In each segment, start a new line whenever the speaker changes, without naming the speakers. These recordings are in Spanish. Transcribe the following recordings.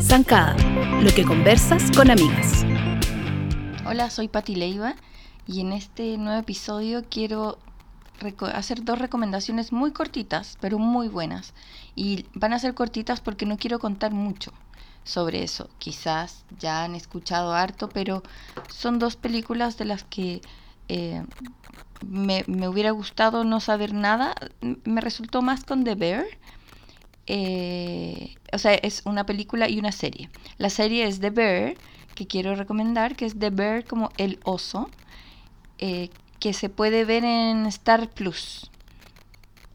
Zancada, lo que conversas con amigas.
Hola, soy Pati Leiva y en este nuevo episodio quiero hacer dos recomendaciones muy cortitas, pero muy buenas. Y van a ser cortitas porque no quiero contar mucho sobre eso. Quizás ya han escuchado harto, pero son dos películas de las que eh, me, hubiera gustado no saber nada. Me resultó más con The Bear. Eh, o sea, es una película y una serie. La serie es The Bear, que quiero recomendar, que es The Bear como el oso, eh, que se puede ver en Star Plus.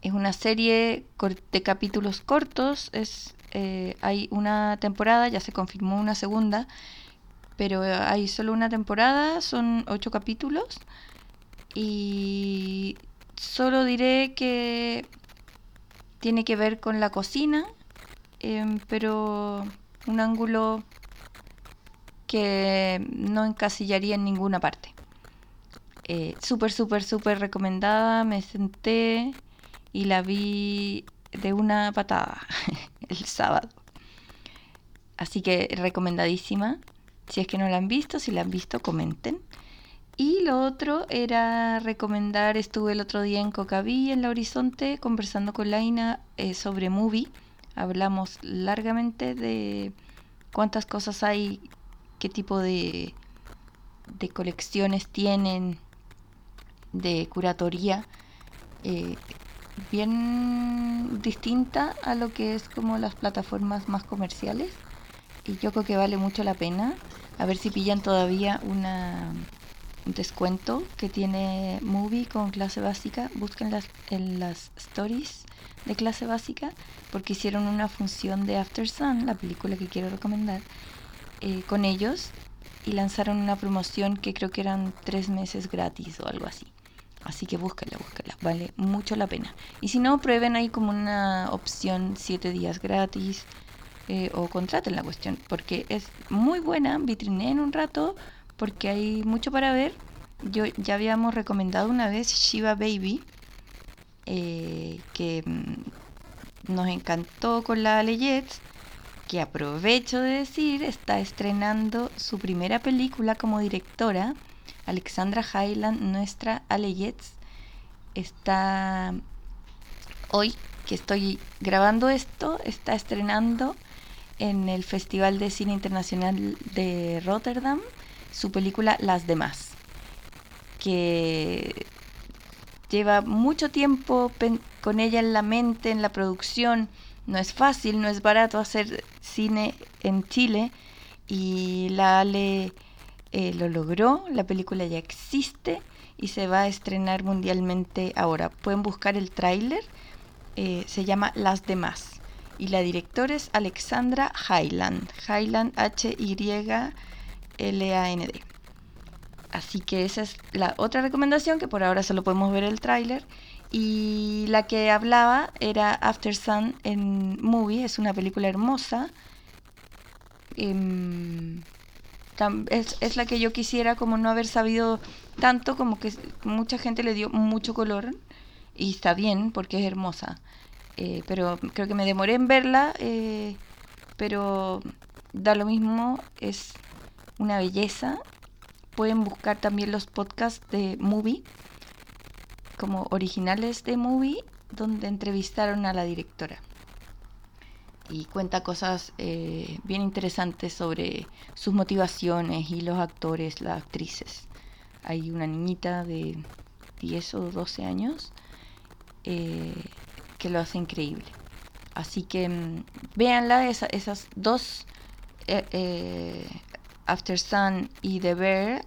Es una serie de capítulos cortos, es, hay una temporada, ya se confirmó una segunda, pero hay solo una temporada, son ocho capítulos. Y solo diré que tiene que ver con la cocina, em, pero un ángulo que no encasillaría en ninguna parte. Eh, súper, súper, súper recomendada. Me senté y la vi de una patada el sábado. Así que recomendadísima. Si es que no la han visto, si la han visto, comenten. Y lo otro era recomendar, estuve el otro día en Cocaví, en la Horizonte, conversando con Laina eh, sobre Movie. Hablamos largamente de cuántas cosas hay, qué tipo de, de colecciones tienen, de curatoría eh, bien distinta a lo que es como las plataformas más comerciales y yo creo que vale mucho la pena. A ver si pillan todavía una un descuento que tiene Movie con clase básica. Búsquenlas en las stories de clase básica porque hicieron una función de After Sun la película que quiero recomendar eh, con ellos y lanzaron una promoción que creo que eran tres meses gratis o algo así. Así que búsquela, búsquela, vale mucho la pena. Y si no, prueben ahí como una opción 7 días gratis eh, o contraten la cuestión, porque es muy buena, en un rato, porque hay mucho para ver. Yo ya habíamos recomendado una vez Shiva Baby, eh, que mm, nos encantó con la Leyets, que aprovecho de decir, está estrenando su primera película como directora Alexandra Highland, nuestra Aleyets, está hoy que estoy grabando esto, está estrenando en el Festival de Cine Internacional de Rotterdam su película Las demás, que lleva mucho tiempo con ella en la mente, en la producción. No es fácil, no es barato hacer cine en Chile y la Ale eh, lo logró, la película ya existe y se va a estrenar mundialmente ahora. Pueden buscar el tráiler, eh, se llama Las demás y la directora es Alexandra Highland, Highland H-Y-L-A-N-D. Así que esa es la otra recomendación, que por ahora solo podemos ver el tráiler. Y la que hablaba era After Sun en Movie, es una película hermosa. Em, es, la que yo quisiera como no haber sabido tanto, como que mucha gente le dio mucho color y está bien porque es hermosa. Eh, pero creo que me demoré en verla, eh, pero da lo mismo, es una belleza. Pueden buscar también los podcasts de Movie, como originales de Movie, donde entrevistaron a la directora y cuenta cosas eh, bien interesantes sobre sus motivaciones y los actores, las actrices. Hay una niñita de 10 o 12 años que lo hace increíble. Así que mm, véanla, esas dos, eh, After Sun y The Bear,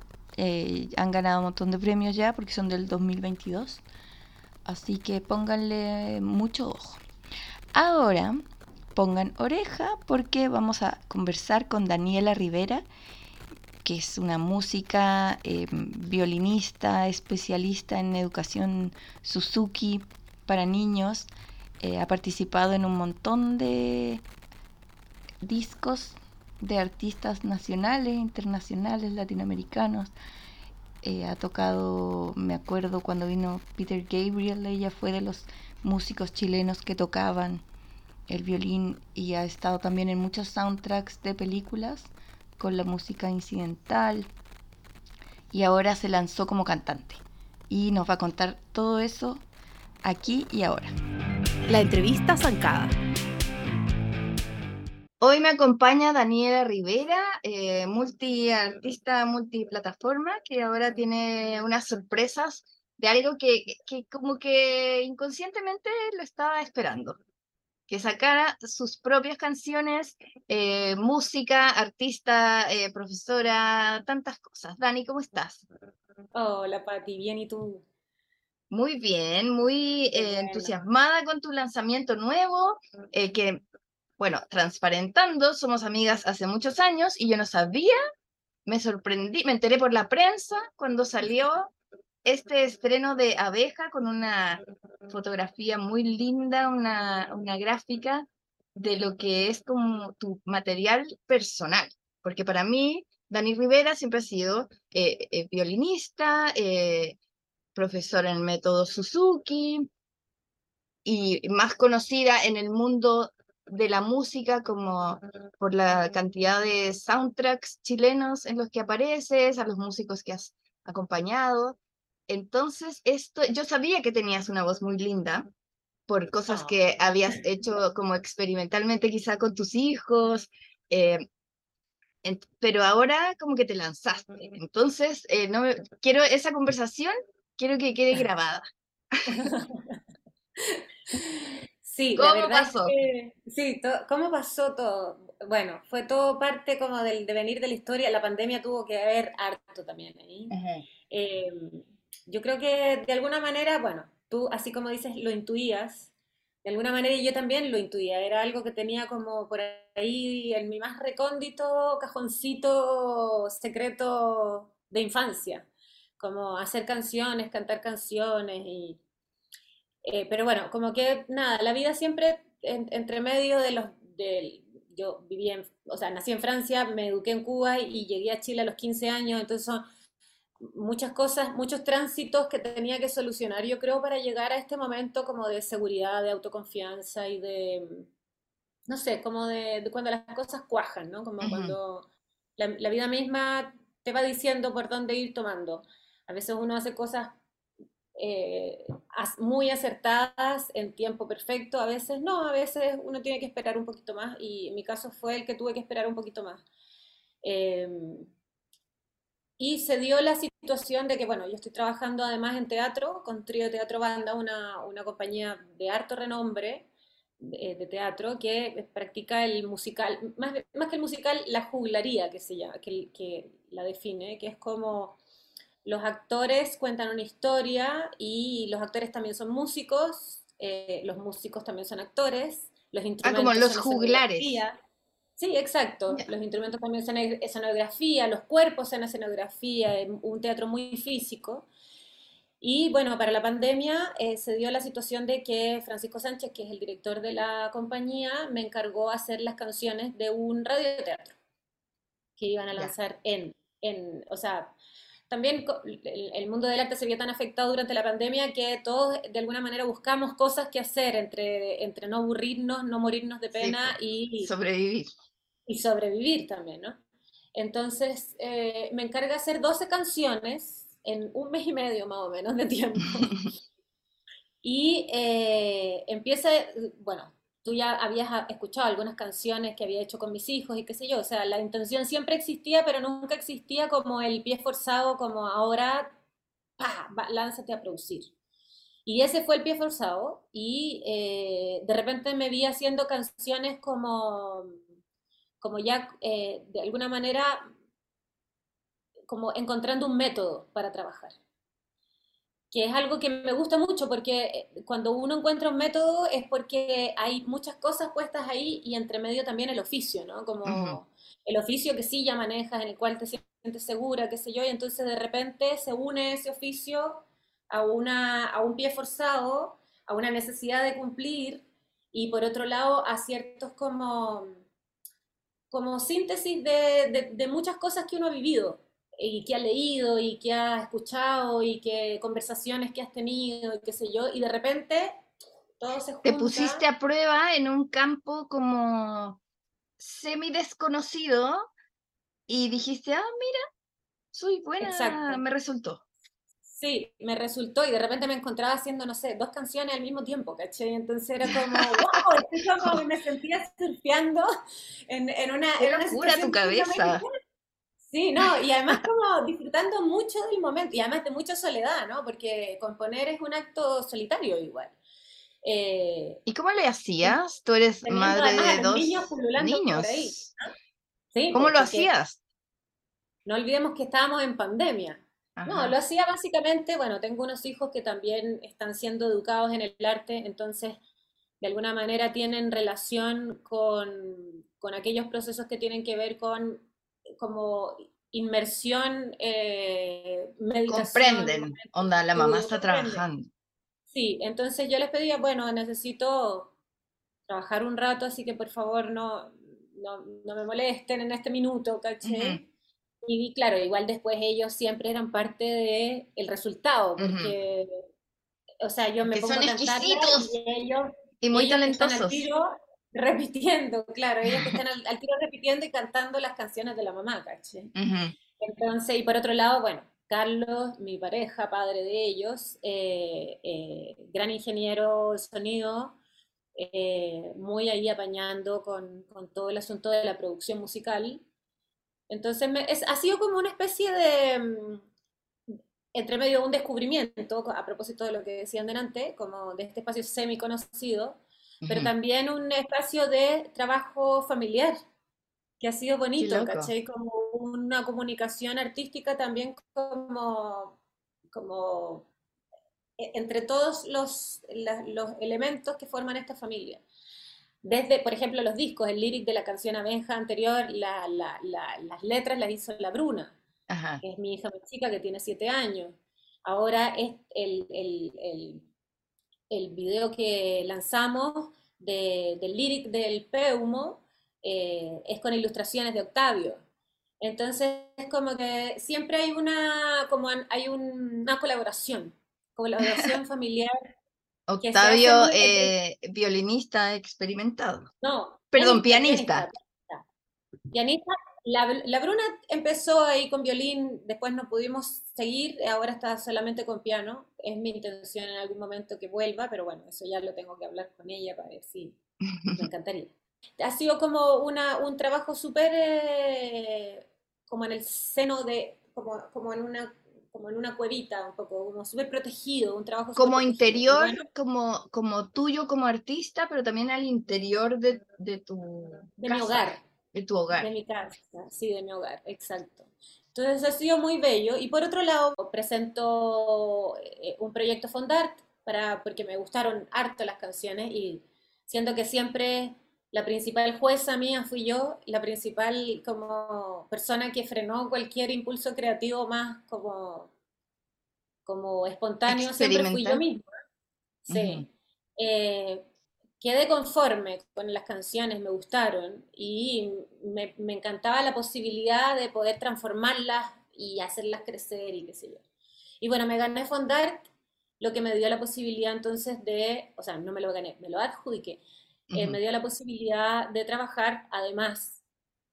han ganado un montón de premios ya porque son del 2022. Así que pónganle mucho ojo. Ahora pongan oreja porque vamos a conversar con Daniela Rivera, que es una música, violinista, especialista en educación Suzuki para niños. Eh, ha participado en un montón de discos de artistas nacionales, internacionales, latinoamericanos.
eh, ha tocado, me acuerdo cuando vino Peter Gabriel, ella fue de los músicos chilenos que tocaban el violín y ha estado también en muchos soundtracks de películas con la música incidental y ahora se lanzó como cantante y nos va a contar todo eso aquí y ahora.
La entrevista zancada.
Hoy me acompaña Daniela Rivera, eh, multiartista, multiplataforma, que ahora tiene unas sorpresas de algo que, que como que inconscientemente lo estaba esperando que sacara sus propias canciones, eh, música, artista, eh, profesora, tantas cosas. Dani, ¿cómo estás?
Hola, Pati, bien, ¿y tú?
Muy bien, muy eh, entusiasmada con tu lanzamiento nuevo, que, bueno, transparentando, somos amigas hace muchos años y yo no sabía, me sorprendí, me enteré por la prensa cuando salió este estreno de Abeja con una fotografía muy linda, una, una gráfica de lo que es como tu material personal, porque para mí Dani Rivera siempre ha sido eh, eh, violinista, eh, profesor en el método Suzuki y más conocida en el mundo de la música como por la cantidad de soundtracks chilenos en los que apareces, a los músicos que has acompañado. Entonces, esto, yo sabía que tenías una voz muy linda por cosas que ah. habías hecho como experimentalmente quizá con tus hijos, eh, pero ahora como que te lanzaste. Entonces, eh, no quiero esa conversación, quiero que quede grabada.
Sí, ¿Cómo pasó? sí, ¿cómo pasó todo? Bueno, fue todo parte como del devenir de la historia. La pandemia tuvo que haber harto también ahí yo creo que de alguna manera, bueno, tú así como dices, lo intuías, de alguna manera yo también lo intuía, era algo que tenía como por ahí en mi más recóndito cajoncito secreto de infancia, como hacer canciones, cantar canciones y... Eh, pero bueno, como que nada, la vida siempre entre medio de los... De, yo viví en, o sea, nací en Francia, me eduqué en Cuba y llegué a Chile a los 15 años, entonces son muchas cosas, muchos tránsitos que tenía que solucionar, yo creo, para llegar a este momento como de seguridad, de autoconfianza y de, no sé, como de, cuando las cosas cuajan, ¿no? Como cuando la, vida misma te va diciendo por dónde ir tomando. A veces uno hace cosas eh, muy acertadas en tiempo perfecto, a veces no, a veces uno tiene que esperar un poquito más y en mi caso fue el que tuve que esperar un poquito más. Eh, y se dio la situación de que, bueno, yo estoy trabajando además en teatro, con Trío Teatro Banda, una, una compañía de harto renombre de, teatro que practica el musical, más, más, que el musical, la juglaría que se llama, que, que la define, que es como los actores cuentan una historia y los actores también son músicos, eh, los músicos también son actores, los instrumentos
ah, como los juglares.
Sí, exacto. Los instrumentos también son escenografía, los cuerpos son escenografía, un teatro muy físico. Y bueno, para la pandemia eh, se dio la situación de que Francisco Sánchez, que es el director de la compañía, me encargó hacer las canciones de un radioteatro que iban a lanzar en, en, o sea, también el mundo del arte se vio tan afectado durante la pandemia que todos de alguna manera buscamos cosas que hacer entre, entre no aburrirnos, no morirnos de pena y
sobrevivir
y sobrevivir también, ¿no? Entonces, eh, me encarga hacer 12 canciones en un mes y medio más o menos de tiempo. y eh, empieza, bueno, tú ya habías escuchado algunas canciones que había hecho con mis hijos y qué sé yo, o sea, la intención siempre existía, pero nunca existía como el pie forzado, como ahora, ¡pah! lánzate a producir. Y ese fue el pie forzado y eh, de repente me vi haciendo canciones como como ya eh, de alguna manera como encontrando un método para trabajar. Que es algo que me gusta mucho porque eh, cuando uno encuentra un método es porque hay muchas cosas puestas ahí y entre medio también el oficio, ¿no? Como el oficio que sí ya manejas, en el cual te sientes segura, qué sé yo, y entonces de repente se une ese oficio a, una, a un pie forzado, a una necesidad de cumplir y por otro lado a ciertos como como síntesis de, muchas cosas que uno ha vivido y qué has leído y qué has escuchado y qué conversaciones que has tenido y qué sé yo, y de repente todo se junta.
Te pusiste a prueba en un campo como semi desconocido y dijiste, ah, mira, soy buena, me resultó.
Sí, me resultó y de repente me encontraba haciendo, no sé, dos canciones al mismo tiempo, ¿caché? Entonces era como, wow, como me sentía surfeando en, en una...
Qué locura tu cabeza.
Sí, no, y además como disfrutando mucho del momento, y además de mucha soledad, ¿no? Porque componer es un acto solitario igual.
Eh, ¿Y cómo le hacías? Tú eres madre de dos niños. niños. ¿Sí? ¿Cómo lo hacías?
No olvidemos que estábamos en pandemia. No, lo hacía básicamente, bueno, tengo unos hijos que también están siendo educados en el arte, entonces de alguna manera tienen relación con, con aquellos procesos que tienen que ver con como inmersión, eh,
meditación. Comprenden, onda, la mamá está trabajando.
Sí, entonces yo les pedía, bueno, necesito trabajar un rato, así que por favor no, no, me molesten en este minuto, ¿caché? Y claro, igual después ellos siempre eran parte del el resultado, porque, o sea, yo me pongo a cantar y ellos...
Y muy talentosos
repitiendo, claro, ellos que están al, tiro repitiendo y cantando las canciones de la mamá, ¿caché? Entonces, y por otro lado, bueno, Carlos, mi pareja, padre de ellos, eh, eh, gran ingeniero de sonido, eh, muy ahí apañando con, con, todo el asunto de la producción musical. Entonces, es, ha sido como una especie de, mm, entre medio, un descubrimiento, a propósito de lo que decían delante, como de este espacio semi conocido, pero también un espacio de trabajo familiar, que ha sido bonito, ¿cachai? Como una comunicación artística también como, como e, entre todos los, los elementos que forman esta familia. Desde, por ejemplo, los discos, el lyric de la canción Abeja anterior, la, las letras las hizo la Bruna, que es mi hija más chica que tiene siete años. Ahora es el, el, el el video que lanzamos del lyric del Peumo eh, es con ilustraciones de Octavio. Entonces es como que siempre hay una, como hay una colaboración, colaboración familiar.
Octavio, eh, violinista experimentado.
No.
Perdón, pianista.
Pianista, la, Bruna empezó ahí con violín, después no pudimos seguir, ahora está solamente con piano. Es mi intención en algún momento que vuelva, pero bueno, eso ya lo tengo que hablar con ella para ver si me encantaría. Ha sido como una, un trabajo súper eh, como en el seno de, como, como en una como en una cuevita, un poco, como súper protegido, un trabajo
Como interior, como, como tuyo como artista, pero también al interior de, de tu...
De mi hogar.
De tu hogar.
De mi casa, sí, de mi hogar, exacto. Entonces ha sido muy bello. Y por otro lado, presento eh, un proyecto Fondart, para, porque me gustaron harto las canciones y siento que siempre la principal jueza mía fui yo, la principal como persona que frenó cualquier impulso creativo más como, como espontáneo, siempre fui yo misma. Sí quedé conforme con las canciones, me gustaron y me, encantaba la posibilidad de poder transformarlas y hacerlas crecer y qué sé yo. Y bueno, me gané Fondart, lo que me dio la posibilidad entonces de, o sea, no me lo gané, me lo adjudiqué, eh, me dio la posibilidad de trabajar además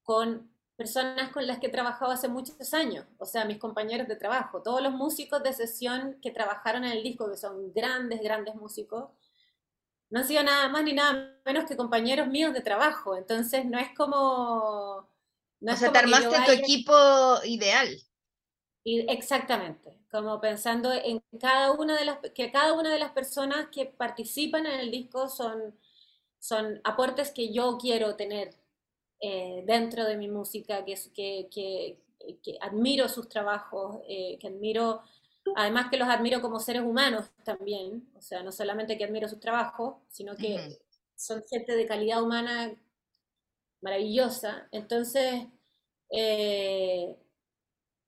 con personas con las que he trabajado hace muchos años, o sea, mis compañeros de trabajo, todos los músicos de sesión que trabajaron en el disco, que son grandes, grandes músicos, no han sido nada más ni nada menos que compañeros míos de trabajo, entonces no es como...
No o sea, te armaste tu equipo ideal.
Y exactamente, como pensando en cada una de las, que cada una de las personas que participan en el disco son, son aportes que yo quiero tener eh, dentro de mi música, que, que, que, que admiro sus trabajos, eh, que admiro Además que los admiro como seres humanos también, o sea, no solamente que admiro sus trabajos, sino que son gente de calidad humana maravillosa. Entonces, eh,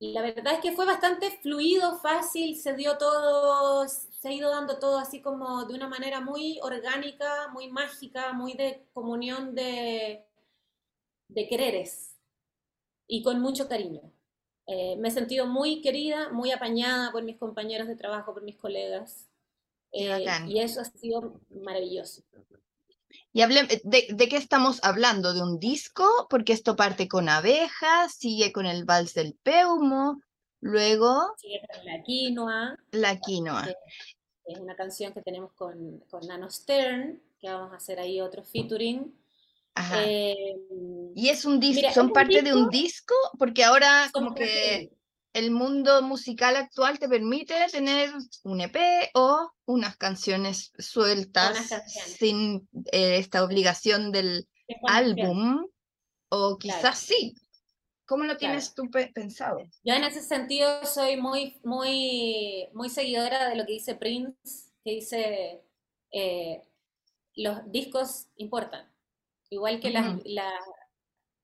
la verdad es que fue bastante fluido, fácil, se dio todo, se ha ido dando todo así como de una manera muy orgánica, muy mágica, muy de comunión de, de quereres y con mucho cariño. Eh, me he sentido muy querida, muy apañada por mis compañeros de trabajo, por mis colegas. Eh, y eso ha sido maravilloso.
Y hable, de, de, qué estamos hablando? ¿De un disco? Porque esto parte con abejas, sigue con el vals del peumo, luego...
Sigue con la quinoa.
La quinoa.
es una canción que tenemos con, con Nano Stern, que vamos a hacer ahí otro featuring.
Em, y es un disco, son parte de un disco, porque ahora como que el mundo musical actual te permite tener un EP o unas canciones sueltas sin eh, esta obligación del álbum, o quizás sí. ¿Cómo lo tienes tú pensado?
Yo en ese sentido soy muy, muy, muy seguidora de lo que dice Prince, que dice eh, los discos importan. Igual que, las,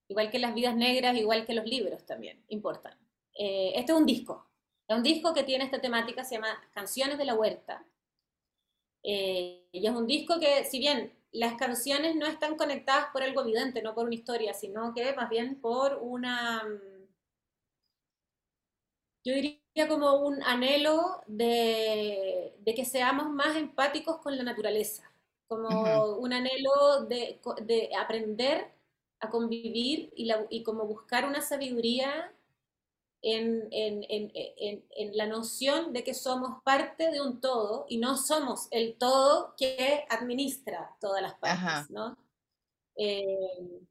igual que las vidas negras, igual que los libros también, importan. Eh, este es un disco, es un disco que tiene esta temática, se llama Canciones de la Huerta. Eh, y es un disco que, si bien las canciones no están conectadas por algo evidente, no por una historia, sino que más bien por una, yo diría como un anhelo de, de que seamos más empáticos con la naturaleza como un anhelo de, de, aprender a convivir y, la, y como buscar una sabiduría en, en, en, en, la noción de que somos parte de un todo y no somos el todo que administra todas las partes, ¿no?
Eh,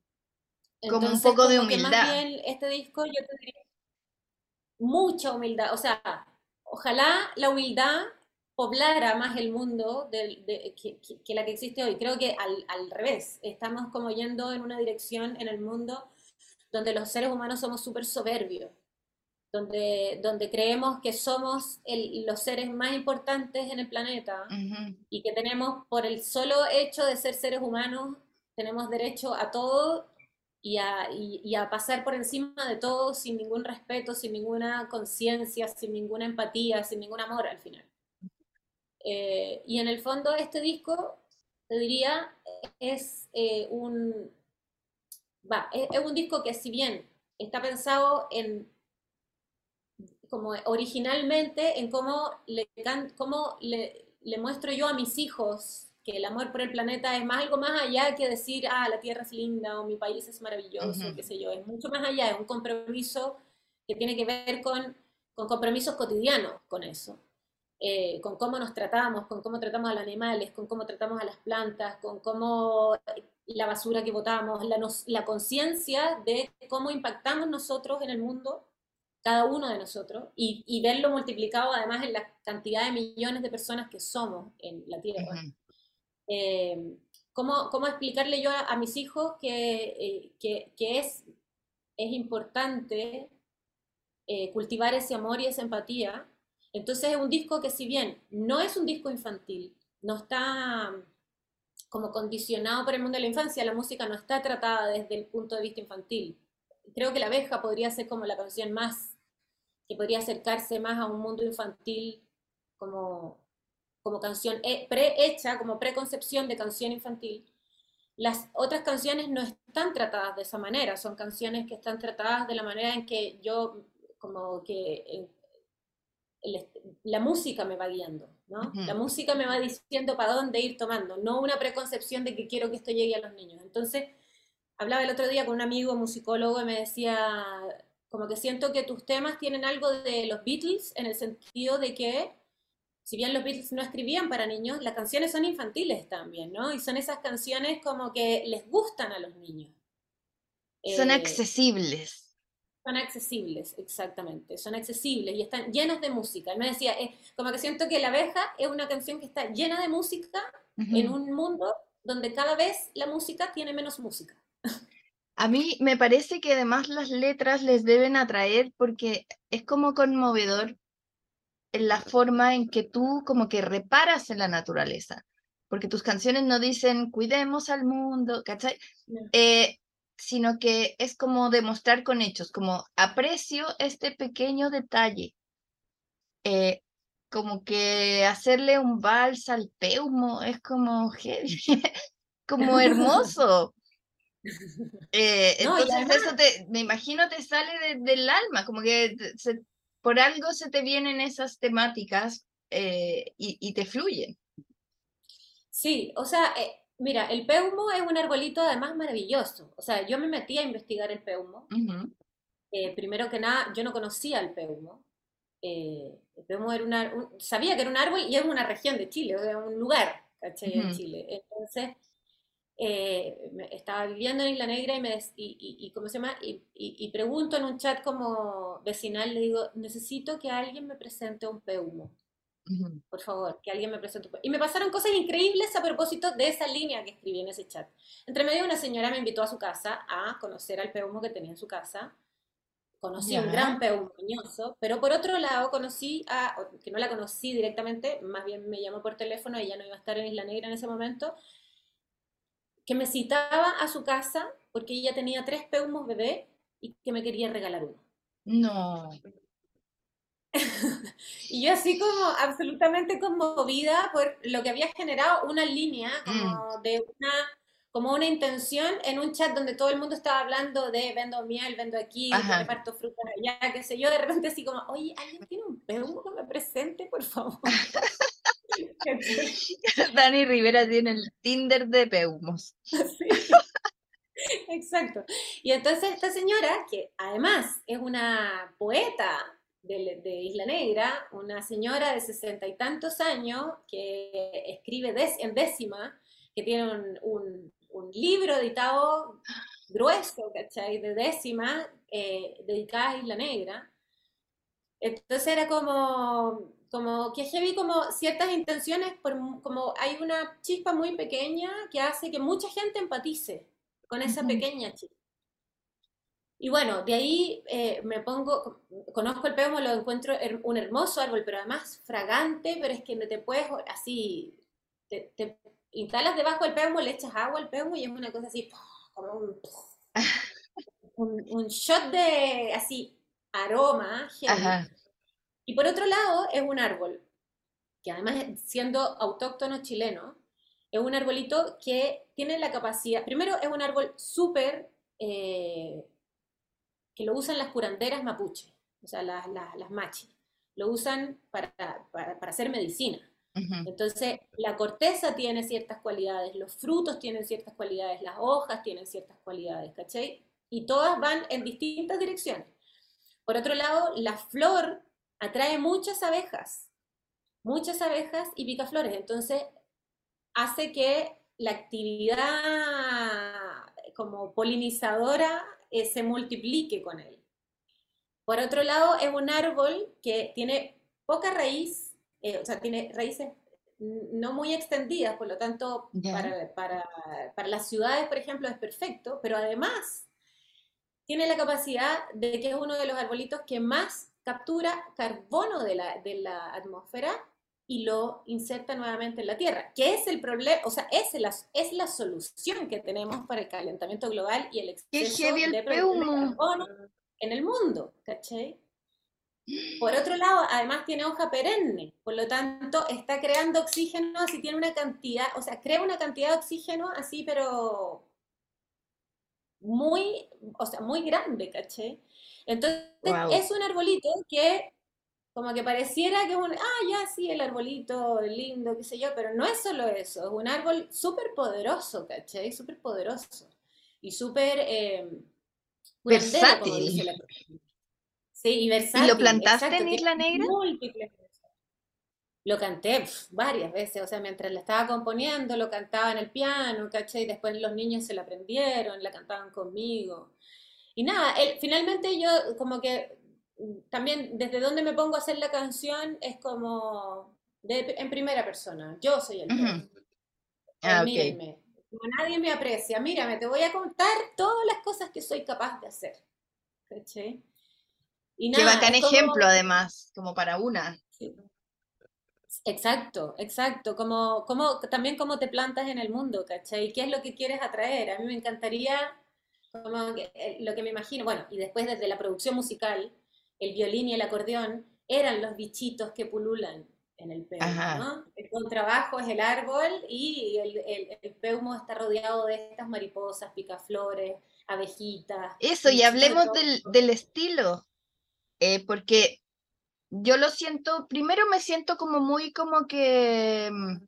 como un poco de humildad. más
bien este disco yo te diría mucha humildad, o sea, ojalá la humildad poblara más el mundo de, que, la que existe hoy. Creo que al, revés, estamos como yendo en una dirección en el mundo donde los seres humanos somos súper soberbios, donde, donde creemos que somos los seres más importantes en el planeta y que tenemos, por el solo hecho de ser seres humanos, tenemos derecho a todo y a, y a pasar por encima de todo sin ningún respeto, sin ninguna conciencia, sin ninguna empatía, sin ningún amor al final. Eh, y en el fondo este disco, te diría, es eh, un... Va, es, un disco que si bien está pensado en como originalmente en cómo le, cómo le, le, muestro yo a mis hijos que el amor por el planeta es más algo más allá que decir, ah, la tierra es linda o mi país es maravilloso, qué sé yo, es mucho más allá, es un compromiso que tiene que ver con, con compromisos cotidianos con eso. Eh, con cómo nos tratamos, con cómo tratamos a los animales, con cómo tratamos a las plantas, con cómo la basura que botamos, la, la conciencia de cómo impactamos nosotros en el mundo, cada uno de nosotros, y, verlo multiplicado además en la cantidad de millones de personas que somos en la Tierra. Eh, ¿cómo, ¿cómo, explicarle yo a, mis hijos que, eh, que, es, es importante cultivar ese amor y esa empatía? Entonces es un disco que si bien no es un disco infantil, no está como condicionado por el mundo de la infancia, la música no está tratada desde el punto de vista infantil. Creo que La abeja podría ser como la canción más, que podría acercarse más a un mundo infantil como, como canción prehecha, como preconcepción de canción infantil. Las otras canciones no están tratadas de esa manera, son canciones que están tratadas de la manera en que yo como que la música me va guiando, ¿no? La música me va diciendo para dónde ir tomando, no una preconcepción de que quiero que esto llegue a los niños. Entonces, hablaba el otro día con un amigo musicólogo y me decía, como que siento que tus temas tienen algo de los Beatles en el sentido de que, si bien los Beatles no escribían para niños, las canciones son infantiles también, ¿no? Y son esas canciones como que les gustan a los niños.
Son eh, accesibles
son accesibles, exactamente, son accesibles y están llenas de música. Él me decía, eh, como que siento que La abeja es una canción que está llena de música en un mundo donde cada vez la música tiene menos música.
A mí me parece que además las letras les deben atraer porque es como conmovedor en la forma en que tú como que reparas en la naturaleza, porque tus canciones no dicen cuidemos al mundo, ¿cachai? Eh, sino que es como demostrar con hechos, como aprecio este pequeño detalle, eh, como que hacerle un vals al peumo es como, como hermoso. Eh, entonces eso te, me imagino te sale del alma, como que por algo se te vienen esas temáticas eh, y, te fluyen.
Sí, o sea, eh, mira, el peumo es un arbolito además maravilloso. O sea, yo me metí a investigar el peumo. primero que nada, yo no conocía el peumo. el peumo era una, sabía que era un árbol y es una región de Chile, era un lugar, ¿cachai? En Chile. Entonces, eh, estaba viviendo en Isla Negra y, me y, ¿cómo se llama? Y, pregunto en un chat como vecinal, le digo, necesito que alguien me presente un peumo. Por favor, que alguien me presente. Y me pasaron cosas increíbles a propósito de esa línea que escribí en ese chat. Entre medio una señora me invitó a su casa a conocer al peumo que tenía en su casa. Conocí un gran peumo pero por otro lado conocí a, que no la conocí directamente, más bien me llamó por teléfono, ella no iba a estar en Isla Negra en ese momento, que me citaba a su casa porque ella tenía tres peumos bebé y que me quería regalar uno.
No.
y yo así como absolutamente conmovida por lo que había generado una línea como mm. de una como una intención en un chat donde todo el mundo estaba hablando de vendo miel, vendo aquí, reparto frutas allá, qué sé yo, de repente así como, oye, ¿alguien tiene un peumo que me presente, por favor?
Dani Rivera tiene el Tinder de Peumos.
Exacto. Y entonces esta señora, que además es una poeta de, Isla Negra, una señora de sesenta y tantos años que escribe en décima, que tiene un, libro editado grueso, ¿cachai? De décima, eh, dedicada a Isla Negra. Entonces era como, como que vi como ciertas intenciones, como hay una chispa muy pequeña que hace que mucha gente empatice con esa pequeña chispa. Y bueno, de ahí eh, me pongo, conozco el peumo, lo encuentro un hermoso árbol, pero además fragante, pero es que te puedes así, te, instalas debajo del peumo, le echas agua al peumo y es una cosa así, como un, un, shot de así aroma. Y por otro lado, es un árbol, que además siendo autóctono chileno, es un arbolito que tiene la capacidad, primero es un árbol súper, eh, que lo usan las curanderas mapuche, o sea, las, las, machi, lo usan para, para, hacer medicina. Entonces, la corteza tiene ciertas cualidades, los frutos tienen ciertas cualidades, las hojas tienen ciertas cualidades, ¿cachai? Y todas van en distintas direcciones. Por otro lado, la flor atrae muchas abejas, muchas abejas y picaflores. Entonces, hace que la actividad como polinizadora eh, se multiplique con él. Por otro lado, es un árbol que tiene poca raíz, eh, o sea, tiene raíces no muy extendidas, por lo tanto, para, para, para, las ciudades, por ejemplo, es perfecto, pero además tiene la capacidad de que es uno de los arbolitos que más captura carbono de la, de la atmósfera y lo inserta nuevamente en la Tierra, que es el problema, o sea, es la, es la solución que tenemos para el calentamiento global y el exceso de, carbono en el mundo, ¿cachai? Por otro lado, además tiene hoja perenne, por lo tanto está creando oxígeno, así tiene una cantidad, o sea, crea una cantidad de oxígeno así, pero muy, o sea, muy grande, ¿caché? Entonces, es un arbolito que como que pareciera que es un, ah, ya sí, el arbolito lindo, qué sé yo, pero no es solo eso, es un árbol súper poderoso, ¿cachai? Súper poderoso y súper... Eh,
versátil.
sí, y versátil.
¿Y lo plantaste en Isla Negra?
Múltiples lo canté varias veces, o sea, mientras la estaba componiendo, lo cantaba en el piano, ¿cachai? Y después los niños se la aprendieron, la cantaban conmigo. Y nada, él, finalmente yo como que también desde donde me pongo a hacer la canción es como en primera persona, yo soy el uh ah, Como nadie me aprecia, mírame, te voy a contar todas las cosas que soy capaz de hacer. ¿Cachai?
Y nada, Qué bacán ejemplo, además, como para una.
Exacto, exacto. Como, como, también cómo te plantas en el mundo, ¿cachai? ¿Qué es lo que quieres atraer? A mí me encantaría, como eh, lo que me imagino, bueno, y después desde la producción musical, el violín y el acordeón eran los bichitos que pululan, en el peumo, ¿no? El contrabajo es el árbol y el, el, peumo está rodeado de estas mariposas, picaflores, abejitas.
Eso, y hablemos del, del, estilo, eh, porque yo lo siento, primero me siento como muy como que mm,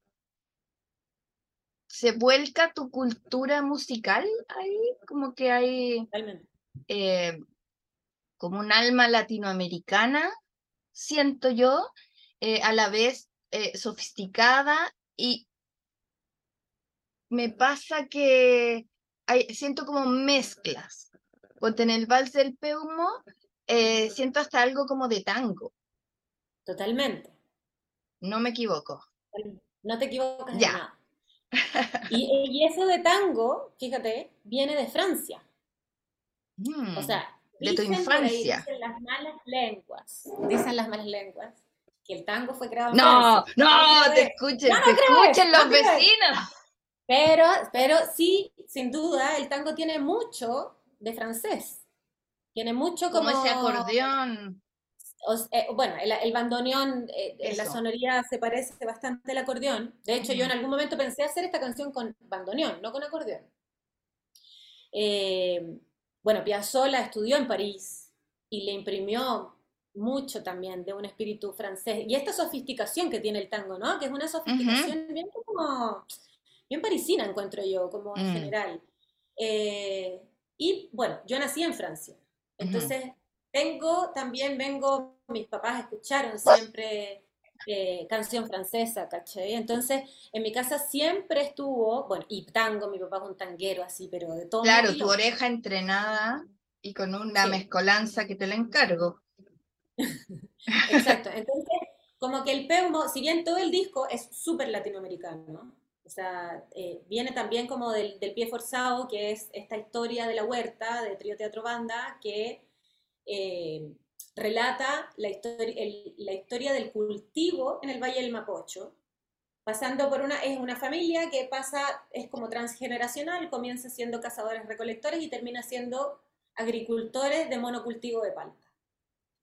se vuelca tu cultura musical ahí, como que hay eh, como un alma latinoamericana, siento yo, eh, a la vez eh, sofisticada y me pasa que hay, siento como mezclas. Porque en el vals del Peumo siento hasta algo como de tango.
Totalmente.
No me equivoco.
No te equivocas ya. nada. Y, eso de tango, fíjate, viene de Francia.
o sea, de tu infancia.
dicen las malas lenguas, dicen las malas lenguas, que el tango fue creado
en no. No, no, te escuchen, te escuchen los vecinos.
Pero, pero sí, sin duda, el tango tiene mucho de francés. Tiene mucho como,
como ese acordeón.
Eh, bueno, el, bandoneón, eh, en la sonoría se parece bastante al acordeón. De hecho, yo en algún momento pensé hacer esta canción con bandoneón, no con acordeón. Eh, bueno, Piazzolla estudió en París y le imprimió mucho también de un espíritu francés. Y esta sofisticación que tiene el tango, ¿no? Que es una sofisticación bien como, bien parisina, encuentro yo, como en mm. general. y bueno, yo nací en Francia. Entonces, tengo también, vengo mis papás escucharon siempre eh, canción francesa, ¿caché? Entonces, en mi casa siempre estuvo, bueno, y tango, mi papá es un tanguero así, pero de todo.
Claro, tu oreja entrenada y con una mezcolanza que te la encargo.
Exacto, entonces, como que el Peumo, si bien todo el disco es súper latinoamericano, o sea, eh, viene también como del, del, pie forzado, que es esta historia de la huerta, de Trío Teatro Banda, que... Eh, relata la historia, del cultivo en el Valle del Mapocho, pasando por una, es una familia que pasa, es como transgeneracional, comienza siendo cazadores recolectores y termina siendo agricultores de monocultivo de palta.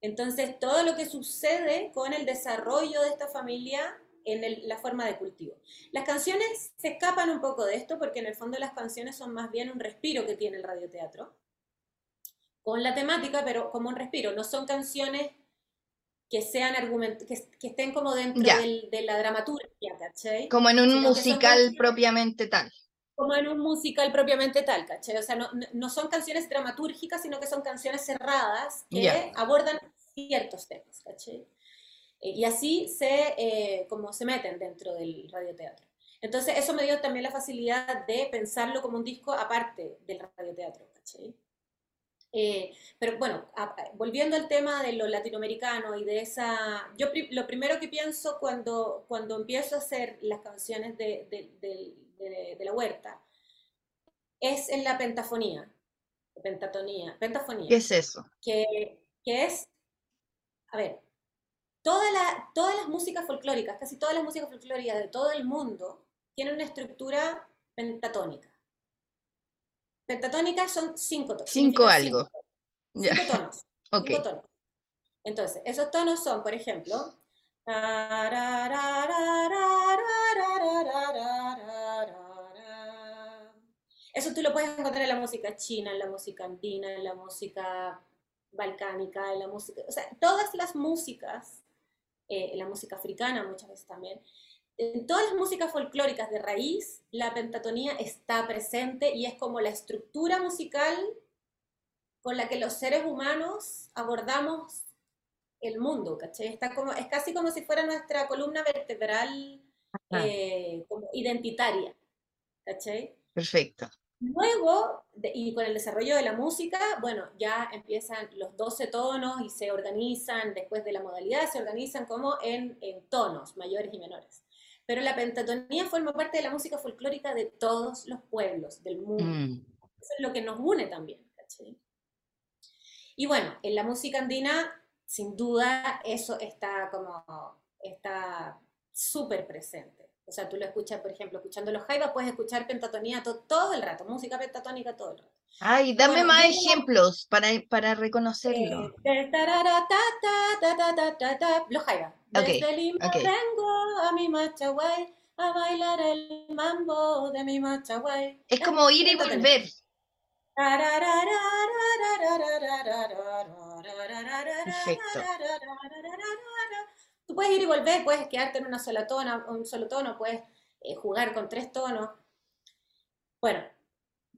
Entonces, todo lo que sucede con el desarrollo de esta familia en la forma de cultivo. Las canciones se escapan un poco de esto porque en el fondo las canciones son más bien un respiro que tiene el radioteatro con la temática, pero como un respiro. No son canciones que sean argumentos, que, estén como dentro de la dramaturgia, ¿cachai?
Como en un musical propiamente tal.
Como en un musical propiamente tal, ¿cachai? O sea, no, son canciones dramatúrgicas, sino que son canciones cerradas que abordan ciertos temas, ¿cachai? Eh, y así se, eh, como se meten dentro del radioteatro. Entonces, eso me dio también la facilidad de pensarlo como un disco aparte del radioteatro, ¿cachai? Eh, pero bueno, volviendo al tema de lo latinoamericano y de esa, yo lo primero que pienso cuando, cuando empiezo a hacer las canciones de, de, la huerta es en la pentafonía, pentatonía, pentafonía.
¿Qué es eso?
Que, que es, a ver, toda la, todas las músicas folclóricas, casi todas las músicas folclóricas de todo el mundo tienen una estructura pentatónica. Pentatónicas son cinco tonos.
Cinco algo.
Cinco, tonos. Cinco tonos. Entonces, esos tonos son, por ejemplo, eso tú lo puedes encontrar en la música china, en la música andina, en la música balcánica, en la música, o sea, todas las músicas, eh, en la música africana muchas veces también, en todas las músicas folclóricas de raíz, la pentatonía está presente y es como la estructura musical con la que los seres humanos abordamos el mundo, ¿cachai? Está como, es casi como si fuera nuestra columna vertebral eh, como identitaria, ¿cachai?
Perfecto.
Luego, y con el desarrollo de la música, bueno, ya empiezan los 12 tonos y se organizan, después de la modalidad, se organizan como en, en tonos mayores y menores. Pero la pentatonía forma parte de la música folclórica de todos los pueblos del mundo. Mm. Eso es lo que nos une también. Y bueno, en la música andina, sin duda, eso está como, está súper presente. O sea, tú lo escuchas, por ejemplo, escuchando los jaivas, puedes escuchar pentatonía todo el rato, música pentatónica todo el rato.
Ay, dame más ejemplos para, para reconocerlo.
los jaivas. Desde Lima vengo a mi Machaguay a bailar el mambo de mi Machaguay.
Es como ir y volver.
Perfecto. Tú puedes ir y volver, puedes quedarte en una sola tono, un solo tono, puedes eh, jugar con tres tonos. Bueno,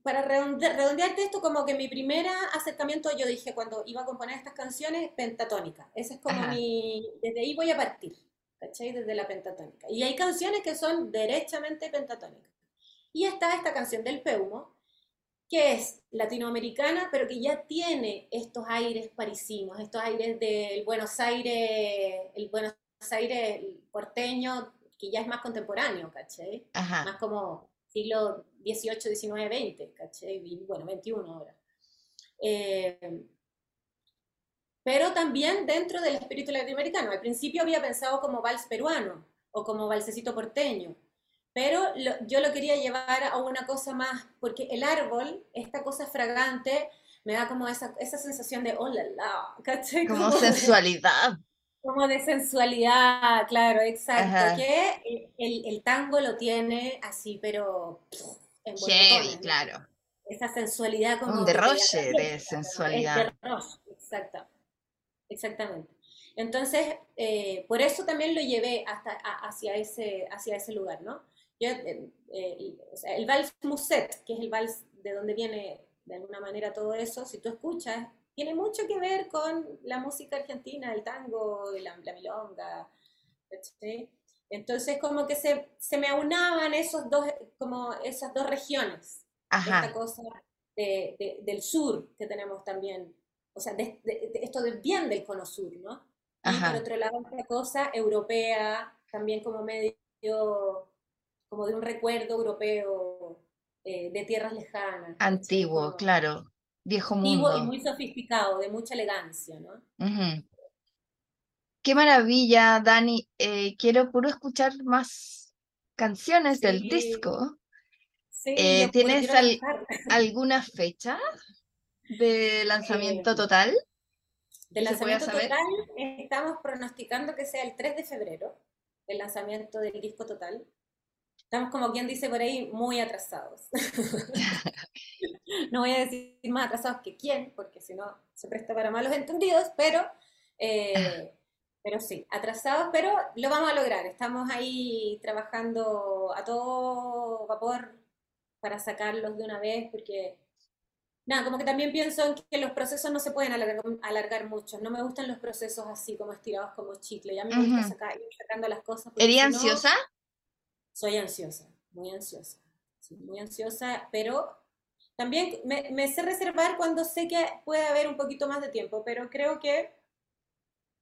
para redondearte esto, como que mi primer acercamiento, yo dije cuando iba a componer estas canciones, pentatónica. Ese es como mi. Desde ahí voy a partir, ¿cachai? Desde la pentatónica. Y hay canciones que son derechamente pentatónicas. Y está esta canción del Peumo, que es latinoamericana, pero que ya tiene estos aires parisinos, estos aires del Buenos Aires, el Buenos Aires porteño, que ya es más contemporáneo, ¿cachai? Más como siglo XVIII, XIX, XX, ¿cachai? Y, bueno, XXI ahora. Eh, pero también dentro del espíritu latinoamericano. Al principio había pensado como vals peruano o como valsecito porteño, pero yo lo quería llevar a una cosa más, porque el árbol, esta cosa fragante, me da como esa, esa sensación de, oh la la, ¿cachai?
Como, sensualidad.
Como de sensualidad, claro, exacto. Que el, el, tango lo tiene así, pero
en Heavy, claro.
Esa sensualidad como...
Un derroche de, sensualidad.
exacto. Exactamente. Entonces, eh, por eso también lo llevé hasta hacia, ese, hacia ese lugar, ¿no? Eh, eh, el vals muset, que es el vals de donde viene de alguna manera todo eso, si tú escuchas, tiene mucho que ver con la música argentina, el tango, la, la milonga, Entonces como que se, se, me aunaban esos dos, como esas dos regiones, esta cosa del sur que tenemos también, o sea, de, esto del bien del cono sur, ¿no? Y por otro lado, esta cosa europea, también como medio como de un recuerdo europeo eh, de tierras lejanas.
Antiguo, claro, viejo mundo.
Y muy sofisticado, de mucha elegancia, ¿no?
Qué maravilla, Dani. Eh, quiero puro escuchar más canciones del disco. Eh, ¿Tienes alguna fecha de lanzamiento total?
De lanzamiento total, estamos pronosticando que sea el 3 de febrero, el lanzamiento del disco total. Estamos como quien dice por ahí muy atrasados. no voy a decir más atrasados que quién, porque si no se presta para malos entendidos, pero, eh, pero sí, atrasados, pero lo vamos a lograr. Estamos ahí trabajando a todo vapor para sacarlos de una vez, porque nada, como que también pienso en que los procesos no se pueden alargar, mucho. No me gustan los procesos así como estirados como chicle. Ya me gusta sacar, ir sacando las cosas.
¿Eres ansiosa?
Soy ansiosa, muy ansiosa, muy ansiosa, pero también me, sé reservar cuando sé que puede haber un poquito más de tiempo, pero creo que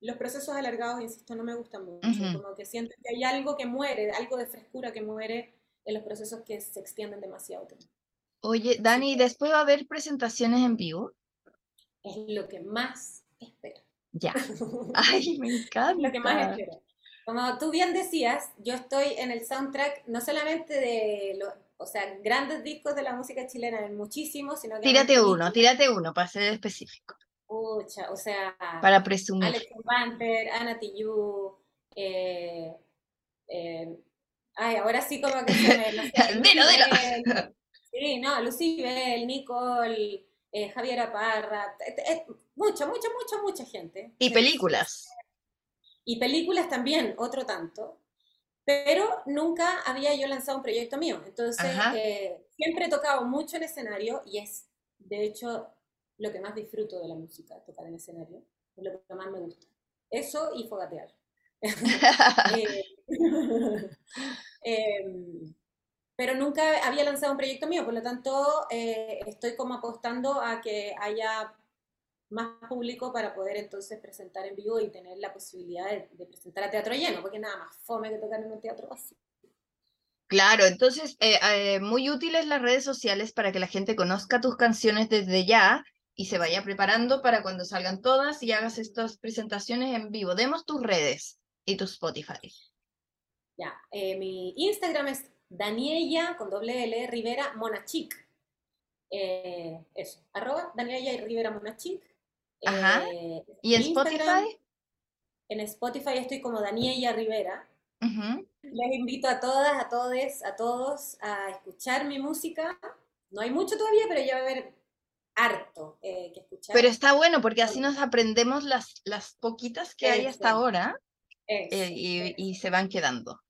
los procesos alargados, insisto, no me gustan mucho, como que siento que hay algo que muere, algo de frescura que muere en los procesos que se extienden demasiado tiempo.
Oye, Dani, ¿después va a haber presentaciones en vivo?
Es lo que más espero.
Ya. Ay, me encanta.
lo que más espero. Como tú bien decías, yo estoy en el soundtrack no solamente de los, o sea, grandes discos de la música chilena, en muchísimos, sino que...
Tírate uno, tírate uno, para ser específico.
Pucha, o sea...
Para presumir.
Alex Banter, Ana Tijoux, eh, eh, ay, ahora sí como que se me... No sé, Sí, no, Lucibel, Nicole, eh, Javier Aparra, mucha, mucha, mucha, mucha gente.
Y películas.
Y películas también, otro tanto. Pero nunca había yo lanzado un proyecto mío. Entonces, eh, siempre he tocado mucho en escenario y es, de hecho, lo que más disfruto de la música, tocar en escenario. Es lo que más me gusta. Eso y fogatear. Eh, em, pero nunca había lanzado un proyecto mío, por lo tanto eh, estoy como apostando a que haya más público para poder entonces presentar en vivo y tener la posibilidad de, presentar a teatro lleno, porque nada más fome que tocar en un teatro así.
Claro, entonces eh, eh, muy útiles las redes sociales para que la gente conozca tus canciones desde ya y se vaya preparando para cuando salgan todas y hagas estas presentaciones en vivo. Demos tus redes y tu Spotify.
Ya, eh, mi Instagram es Daniela con doble L Rivera Monachic. Eso, arroba Daniela y Rivera Monachic.
Ajá. Eh, ¿Y en Spotify?
En Spotify estoy como Daniela Rivera. Les invito a todas, a todos, a todos a escuchar mi música. No hay mucho todavía, pero ya va a haber harto que escuchar.
Pero está bueno porque así nos aprendemos las, las poquitas que hay hasta ahora y, y, se van quedando.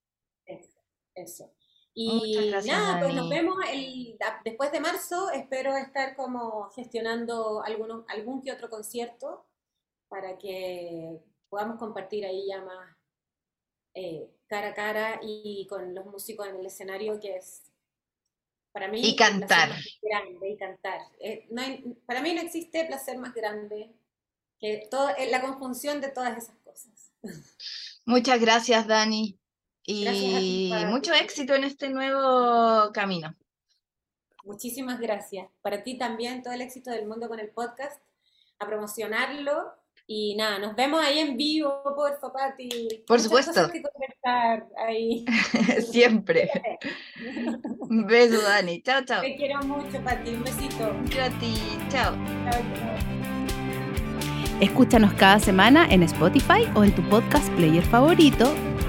Eso. Y nada, pues nos vemos el, después de marzo. Espero estar como gestionando algunos, algún que otro concierto para que podamos compartir ahí ya más eh, cara a cara y con los músicos en el escenario, que es para mí.
Y cantar.
Grande, y cantar. Eh, no para mí no existe placer más grande que todo, eh, la conjunción de todas esas cosas.
Muchas gracias, Dani y mucho éxito en este nuevo camino.
Muchísimas gracias. Para ti también todo el éxito del mundo con el podcast, a promocionarlo y nada, nos vemos ahí en vivo, por Pati.
Por supuesto.
Que ahí.
Siempre. Un beso, Dani. Chao, chao.
Te quiero mucho, Pati. Un besito.
ti. Chao. Chao, chao.
Escúchanos cada semana en Spotify o en tu podcast player favorito